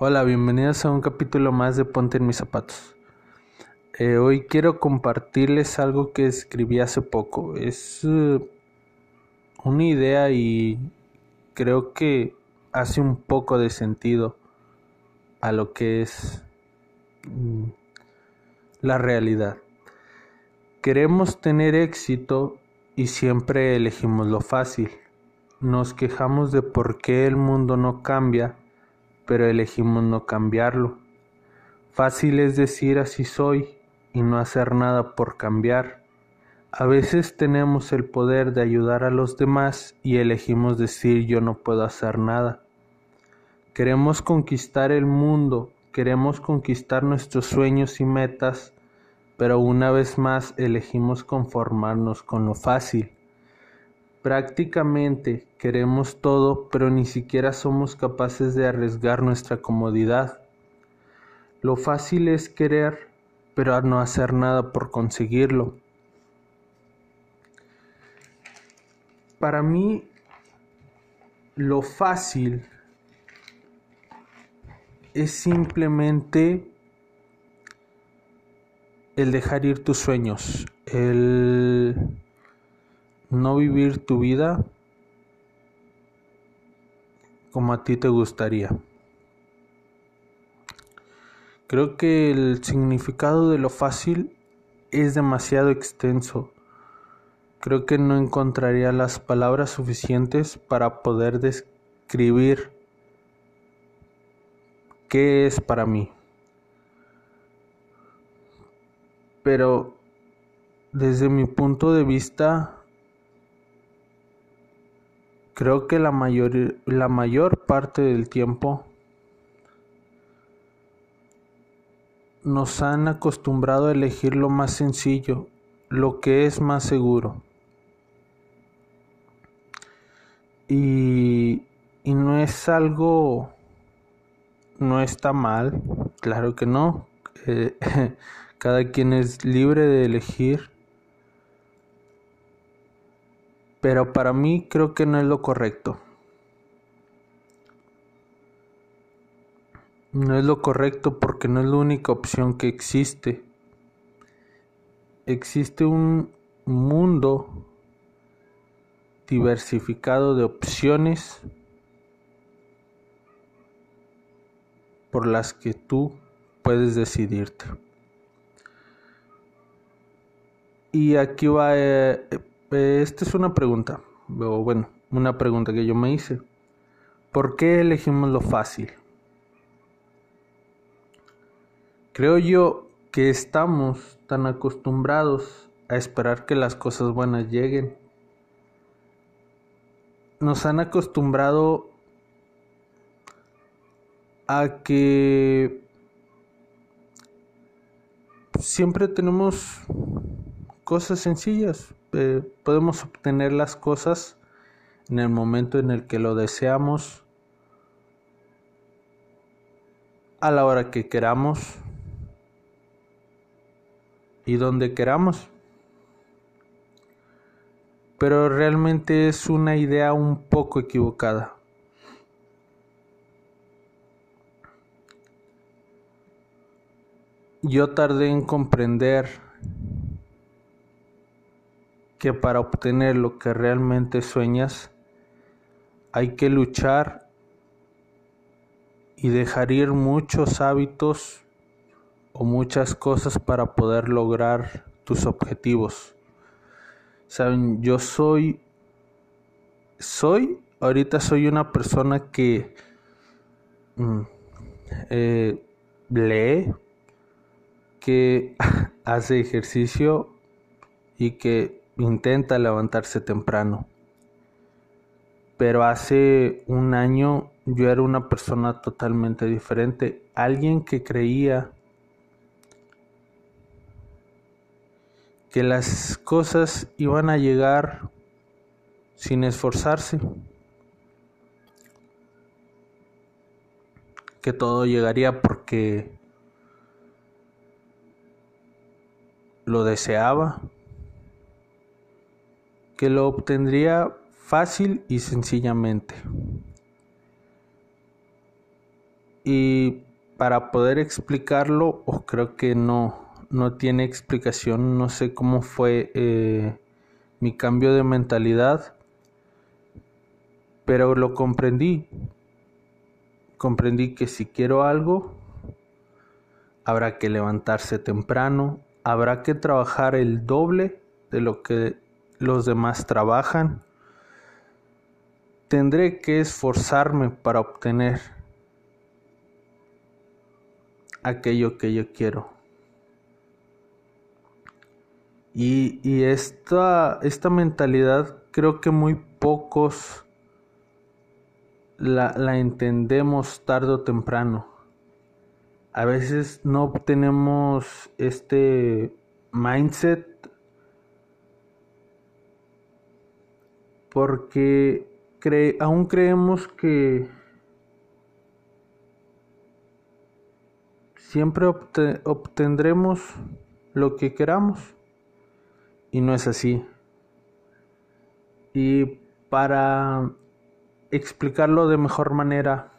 Hola, bienvenidos a un capítulo más de Ponte en mis zapatos. Eh, hoy quiero compartirles algo que escribí hace poco. Es uh, una idea y creo que hace un poco de sentido a lo que es mm, la realidad. Queremos tener éxito y siempre elegimos lo fácil. Nos quejamos de por qué el mundo no cambia pero elegimos no cambiarlo. Fácil es decir así soy y no hacer nada por cambiar. A veces tenemos el poder de ayudar a los demás y elegimos decir yo no puedo hacer nada. Queremos conquistar el mundo, queremos conquistar nuestros sueños y metas, pero una vez más elegimos conformarnos con lo fácil. Prácticamente queremos todo, pero ni siquiera somos capaces de arriesgar nuestra comodidad. Lo fácil es querer, pero no hacer nada por conseguirlo. Para mí, lo fácil es simplemente el dejar ir tus sueños, el no vivir tu vida como a ti te gustaría. Creo que el significado de lo fácil es demasiado extenso. Creo que no encontraría las palabras suficientes para poder describir qué es para mí. Pero desde mi punto de vista, Creo que la mayor, la mayor parte del tiempo nos han acostumbrado a elegir lo más sencillo, lo que es más seguro. Y, y no es algo, no está mal, claro que no. Cada quien es libre de elegir pero para mí creo que no es lo correcto. No es lo correcto porque no es la única opción que existe. Existe un mundo diversificado de opciones por las que tú puedes decidirte. Y aquí va eh, eh, esta es una pregunta, o bueno, una pregunta que yo me hice. ¿Por qué elegimos lo fácil? Creo yo que estamos tan acostumbrados a esperar que las cosas buenas lleguen. Nos han acostumbrado a que siempre tenemos cosas sencillas. Eh, podemos obtener las cosas en el momento en el que lo deseamos, a la hora que queramos y donde queramos. Pero realmente es una idea un poco equivocada. Yo tardé en comprender que para obtener lo que realmente sueñas hay que luchar y dejar ir muchos hábitos o muchas cosas para poder lograr tus objetivos. Saben, yo soy, soy, ahorita soy una persona que mm, eh, lee, que hace ejercicio y que intenta levantarse temprano. Pero hace un año yo era una persona totalmente diferente, alguien que creía que las cosas iban a llegar sin esforzarse, que todo llegaría porque lo deseaba que lo obtendría fácil y sencillamente. y para poder explicarlo, o creo que no, no tiene explicación, no sé cómo fue eh, mi cambio de mentalidad, pero lo comprendí. Comprendí que si quiero algo, habrá que levantarse temprano, habrá que trabajar el doble de lo que los demás trabajan. Tendré que esforzarme para obtener aquello que yo quiero. Y, esta, esta mentalidad creo que muy pocos la, la entendemos tarde o temprano. A veces no tenemos este mindset porque aún creemos que siempre obtendremos lo que queramos y no es así. Y para explicarlo de mejor manera,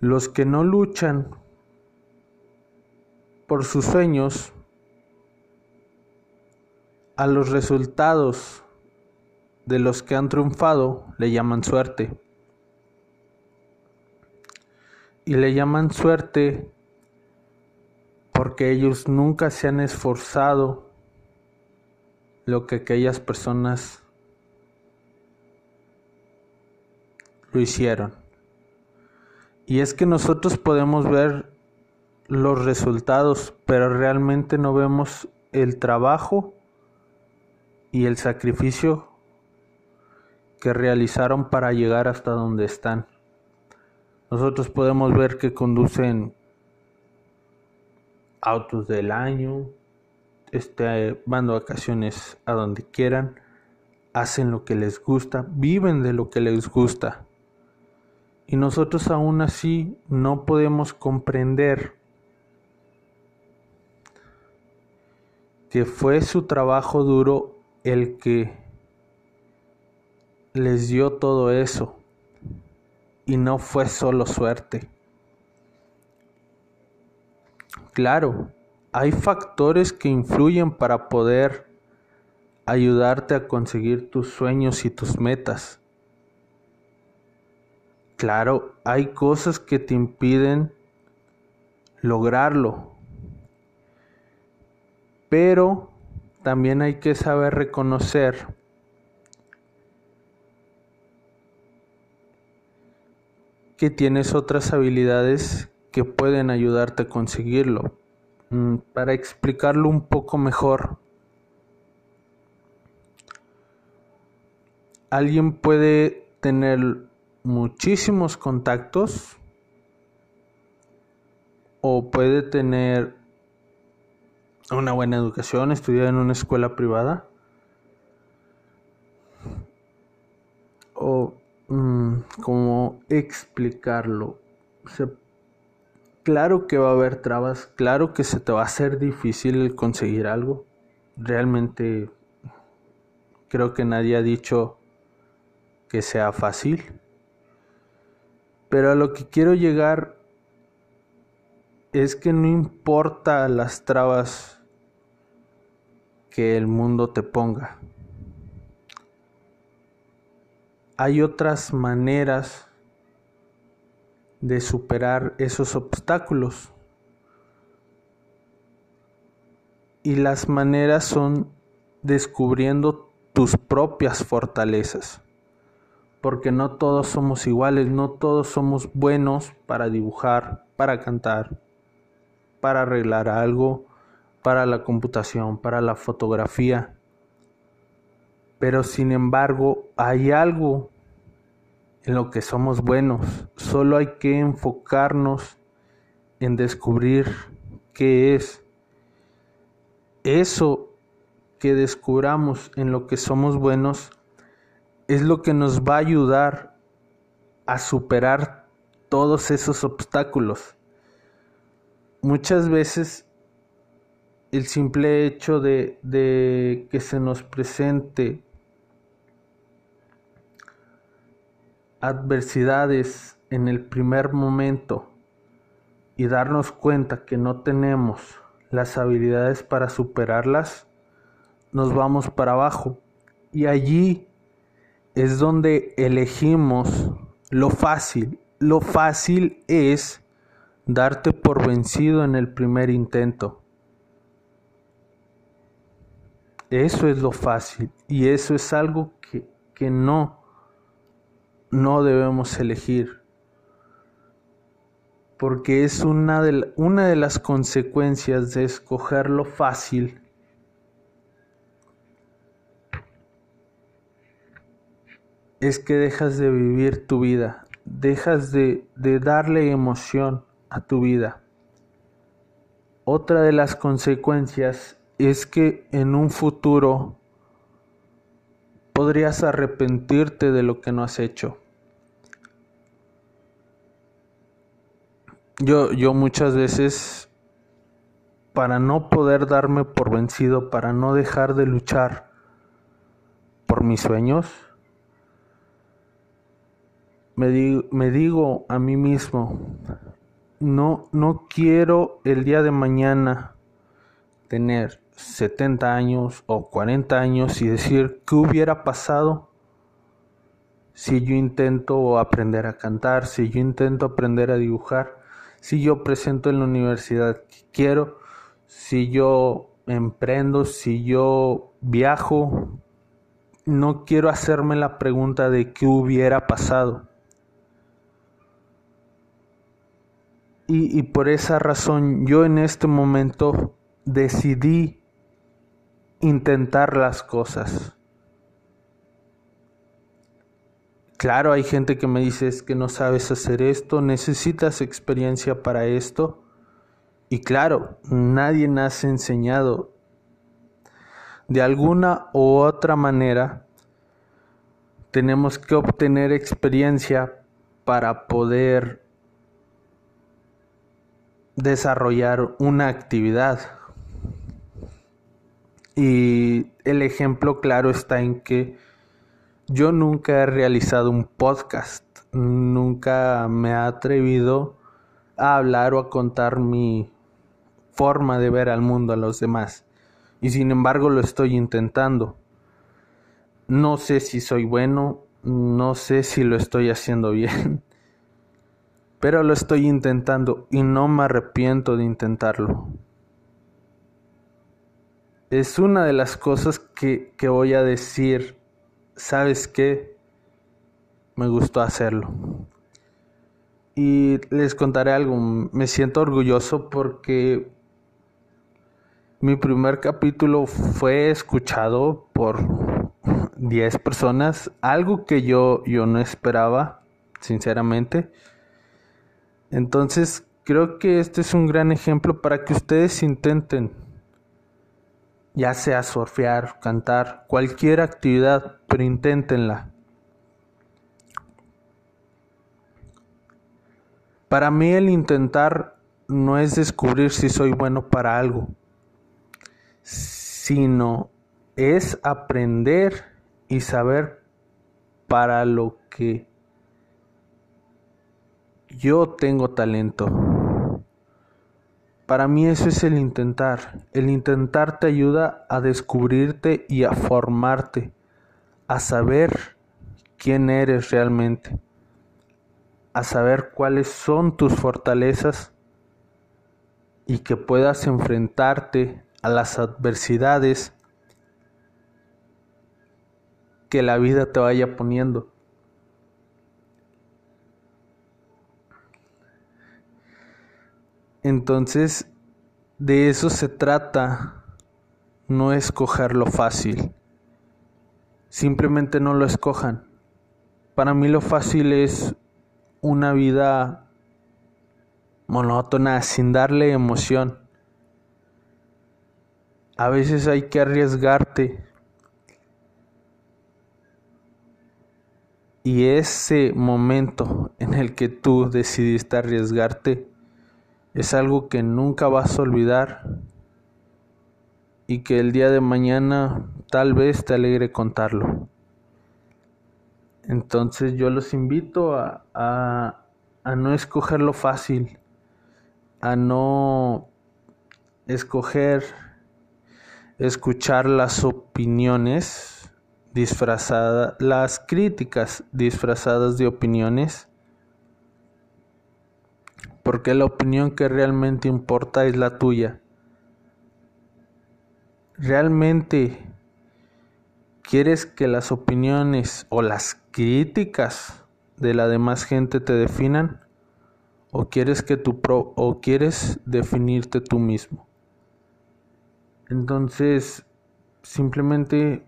los que no luchan por sus sueños, a los resultados de los que han triunfado le llaman suerte. Y le llaman suerte porque ellos nunca se han esforzado lo que aquellas personas lo hicieron. Y es que nosotros podemos ver los resultados, pero realmente no vemos el trabajo y el sacrificio que realizaron para llegar hasta donde están. Nosotros podemos ver que conducen autos del año, este, van vacaciones a donde quieran, hacen lo que les gusta, viven de lo que les gusta. Y nosotros aún así no podemos comprender que fue su trabajo duro el que les dio todo eso y no fue solo suerte. Claro, hay factores que influyen para poder ayudarte a conseguir tus sueños y tus metas. Claro, hay cosas que te impiden lograrlo. Pero también hay que saber reconocer que tienes otras habilidades que pueden ayudarte a conseguirlo. Mm, para explicarlo un poco mejor, alguien puede tener muchísimos contactos o puede tener una buena educación, estudiar en una escuela privada o mm, cómo explicarlo. Claro que va a haber trabas, claro que se te va a hacer difícil conseguir algo. Realmente creo que nadie ha dicho que sea fácil. Pero a lo que quiero llegar es que no importa las trabas que el mundo te ponga. Hay otras maneras de superar esos obstáculos. Y las maneras son descubriendo tus propias fortalezas. Porque no todos somos iguales, no todos somos buenos para dibujar, para cantar, para arreglar algo, para la computación, para la fotografía. Pero sin embargo, hay algo en lo que somos buenos. Solo hay que enfocarnos en descubrir qué es. Eso que descubramos en lo que somos buenos es lo que nos va a ayudar a superar todos esos obstáculos. Muchas veces el simple hecho de, de que se nos presente adversidades en el primer momento y darnos cuenta que no tenemos las habilidades para superarlas, nos vamos para abajo. Y allí es donde elegimos lo fácil. Lo fácil es darte por vencido en el primer intento. Eso es lo fácil y eso es algo que, que no, no debemos elegir. Porque es una de, una de las consecuencias de escoger lo fácil. Es que dejas de vivir tu vida, dejas de, de darle emoción a tu vida. Otra de las consecuencias es que en un futuro podrías arrepentirte de lo que no has hecho. Yo, yo muchas veces, para no poder darme por vencido, para no dejar de luchar por mis sueños, me, me digo a mí mismo, no, no quiero el día de mañana tener 70 años o 40 años y decir qué hubiera pasado si yo intento aprender a cantar, si yo intento aprender a dibujar, si yo presento en la universidad que quiero, si yo emprendo, si yo viajo. No quiero hacerme la pregunta de qué hubiera pasado. Y, por esa razón yo en este momento decidí intentar las cosas. Claro, hay gente que me dice que no sabes hacer esto, necesitas experiencia para esto. Y claro, nadie ha enseñado. De alguna u otra manera, tenemos que obtener experiencia para poder desarrollar una actividad. Y el ejemplo claro está en que yo nunca he realizado un podcast, nunca me he atrevido a hablar o a contar mi forma de ver al mundo a los demás. Y sin embargo lo estoy intentando. No sé si soy bueno, no sé si lo estoy haciendo bien, pero lo estoy intentando y no me arrepiento de intentarlo. Es una de las cosas que, voy a decir, ¿sabes qué? Me gustó hacerlo. Y les contaré algo, me siento orgulloso porque mi primer capítulo fue escuchado por 10 personas, algo que yo, yo no esperaba, sinceramente. Entonces, creo que este es un gran ejemplo para que ustedes intenten, ya sea surfear, cantar, cualquier actividad, pero inténtenla. Para mí el intentar no es descubrir si soy bueno para algo, sino es aprender y saber para lo que yo tengo talento. Para mí eso es el intentar. El intentar te ayuda a descubrirte y a formarte, a saber quién eres realmente, a saber cuáles son tus fortalezas y que puedas enfrentarte a las adversidades que la vida te vaya poniendo. Entonces, de eso se trata, no escoger lo fácil. Simplemente no lo escojan. Para mí lo fácil es una vida monótona, sin darle emoción. A veces hay que arriesgarte. Y ese momento en el que tú decidiste arriesgarte, es algo que nunca vas a olvidar y que el día de mañana tal vez te alegre contarlo. Entonces yo los invito a, a no escoger lo fácil, a no escoger escuchar las opiniones disfrazadas, las críticas disfrazadas de opiniones, porque la opinión que realmente importa es la tuya. ¿Realmente quieres que las opiniones o las críticas de la demás gente te definan? ¿O quieres que tu o quieres definirte tú mismo? Entonces, simplemente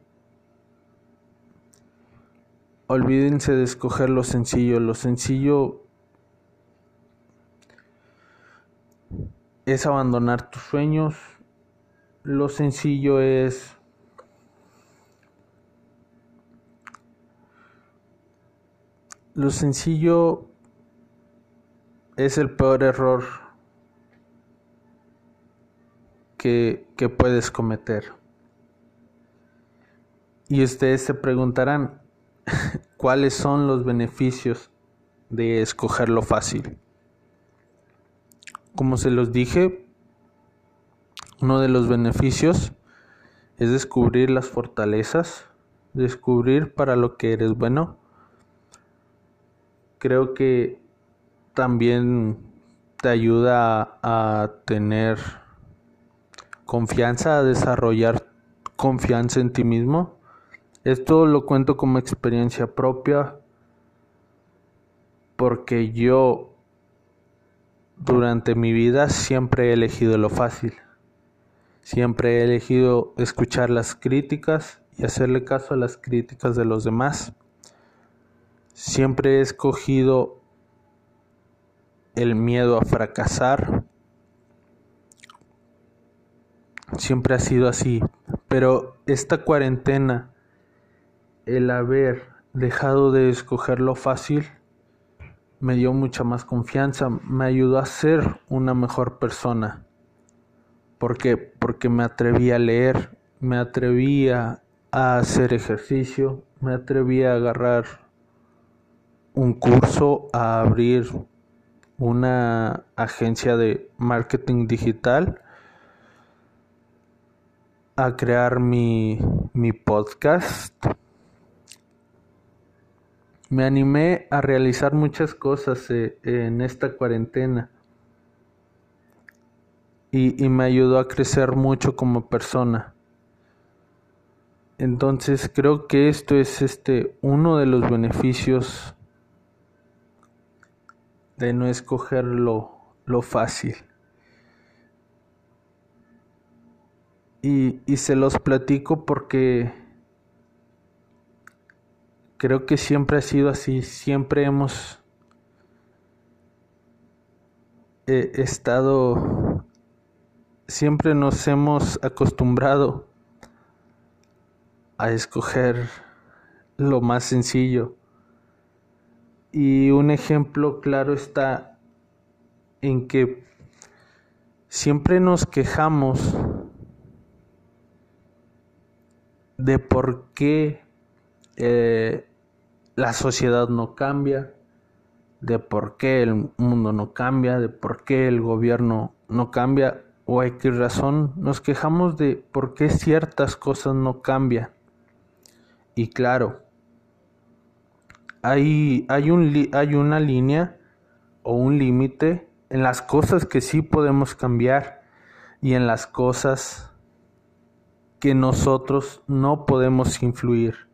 olvídense de escoger lo sencillo. Lo sencillo es abandonar tus sueños. Lo sencillo es lo sencillo es el peor error que, que puedes cometer. Y ustedes se preguntarán cuáles son los beneficios de escoger lo fácil. Como se los dije, uno de los beneficios es descubrir las fortalezas, descubrir para lo que eres bueno. Creo que también te ayuda a, tener confianza, a desarrollar confianza en ti mismo. Esto lo cuento como experiencia propia porque yo durante mi vida siempre he elegido lo fácil. Siempre he elegido escuchar las críticas y hacerle caso a las críticas de los demás. Siempre he escogido el miedo a fracasar. Siempre ha sido así. Pero esta cuarentena, el haber dejado de escoger lo fácil, me dio mucha más confianza, me ayudó a ser una mejor persona. ¿Por qué? Porque me atreví a leer, me atreví a hacer ejercicio, me atreví a agarrar un curso, a abrir una agencia de marketing digital, a crear mi, mi podcast. Me animé a realizar muchas cosas eh, en esta cuarentena y, y me ayudó a crecer mucho como persona. Entonces creo que esto es este uno de los beneficios de no escoger lo, fácil. Y, y se los platico porque creo que siempre ha sido así, siempre hemos eh, estado, siempre nos hemos acostumbrado a escoger lo más sencillo. Y un ejemplo claro está en que siempre nos quejamos de por qué eh, la sociedad no cambia, de por qué el mundo no cambia, de por qué el gobierno no cambia o hay qué razón. Nos quejamos de por qué ciertas cosas no cambian. Y claro, hay, hay, un, hay una línea o un límite en las cosas que sí podemos cambiar y en las cosas que nosotros no podemos influir.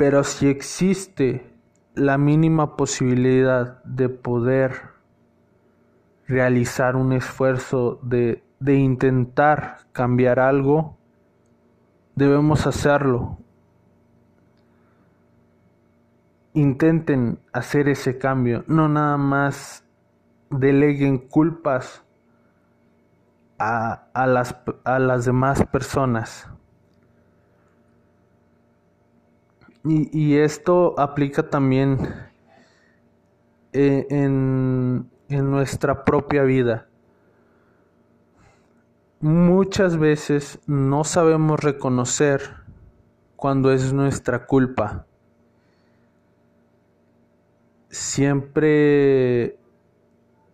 Pero si existe la mínima posibilidad de poder realizar un esfuerzo de, de intentar cambiar algo, debemos hacerlo. Intenten hacer ese cambio, no nada más deleguen culpas a, las, a las, demás personas. Y, y esto aplica también eh, en, en nuestra propia vida muchas veces no sabemos reconocer cuando es nuestra culpa. Siempre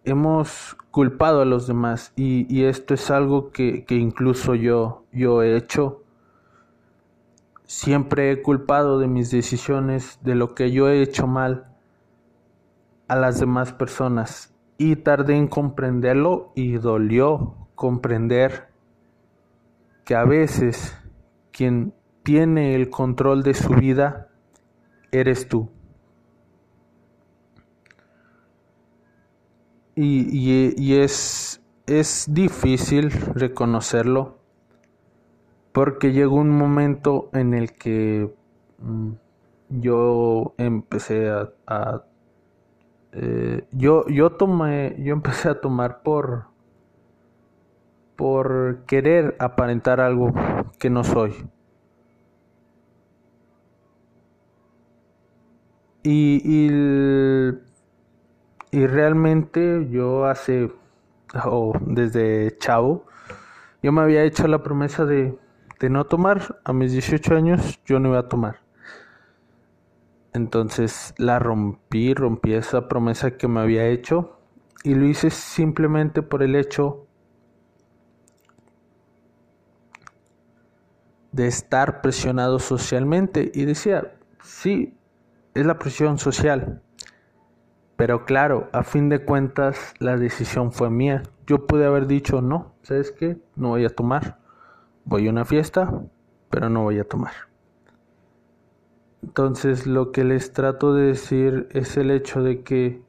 hemos culpado a los demás y, esto es algo que, que, incluso yo, yo he hecho. Siempre he culpado de mis decisiones, de lo que yo he hecho mal a las demás personas y tardé en comprenderlo y dolió comprender que a veces quien tiene el control de su vida eres tú. Y, es, es difícil reconocerlo porque llegó un momento en el que mm, yo empecé a, eh, yo yo yo empecé a tomar por por querer aparentar algo que no soy. Y, y, realmente yo hace, o desde chavo, yo me había hecho la promesa de, de no tomar. A mis 18 años yo no iba a tomar. Entonces la rompí, rompí esa promesa que me había hecho y lo hice simplemente por el hecho de estar presionado socialmente y decía, sí, es la presión social. Pero claro, a fin de cuentas la decisión fue mía. Yo pude haber dicho, no, ¿sabes qué? No voy a tomar. Voy a una fiesta, pero no voy a tomar. Entonces lo que les trato de decir es el hecho de que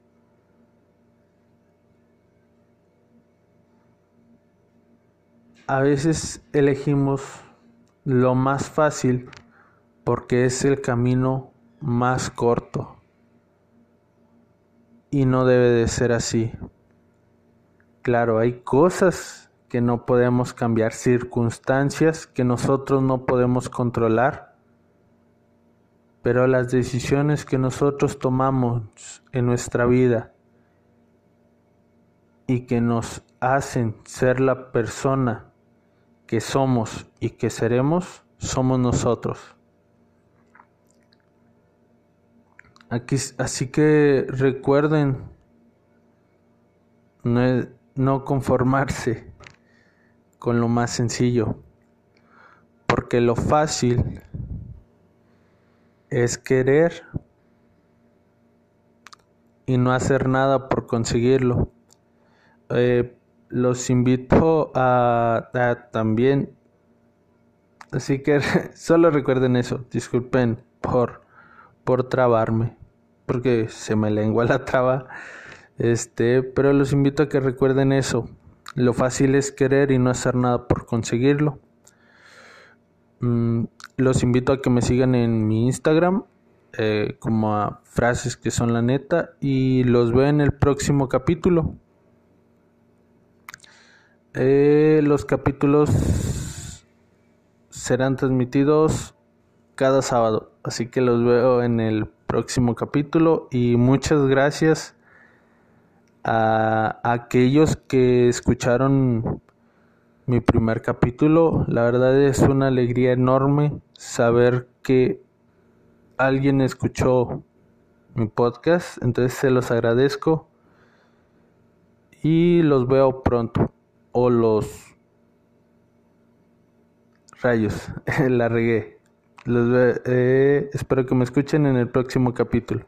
a veces elegimos lo más fácil porque es el camino más corto. Y no debe de ser así. Claro, hay cosas que no podemos cambiar, circunstancias que nosotros no podemos controlar, pero las decisiones que nosotros tomamos en nuestra vida y que nos hacen ser la persona que somos y que seremos, somos nosotros. Así que recuerden no conformarse con lo más sencillo, porque lo fácil es querer y no hacer nada por conseguirlo. Eh, los invito a, a, también, así que solo recuerden eso, disculpen por por trabarme, porque se me lengua la traba. Este, pero los invito a que recuerden eso. Lo fácil es querer y no hacer nada por conseguirlo. Mm, los invito a que me sigan en mi Instagram eh, como a frases que son la neta y los veo en el próximo capítulo. Eh, los capítulos serán transmitidos cada sábado. Así que los veo en el próximo capítulo y muchas gracias a, aquellos que escucharon mi primer capítulo. La verdad es una alegría enorme saber que alguien escuchó mi podcast. Entonces se los agradezco y los veo pronto. O los rayos, la regué. Les, eh, espero que me escuchen en el próximo capítulo.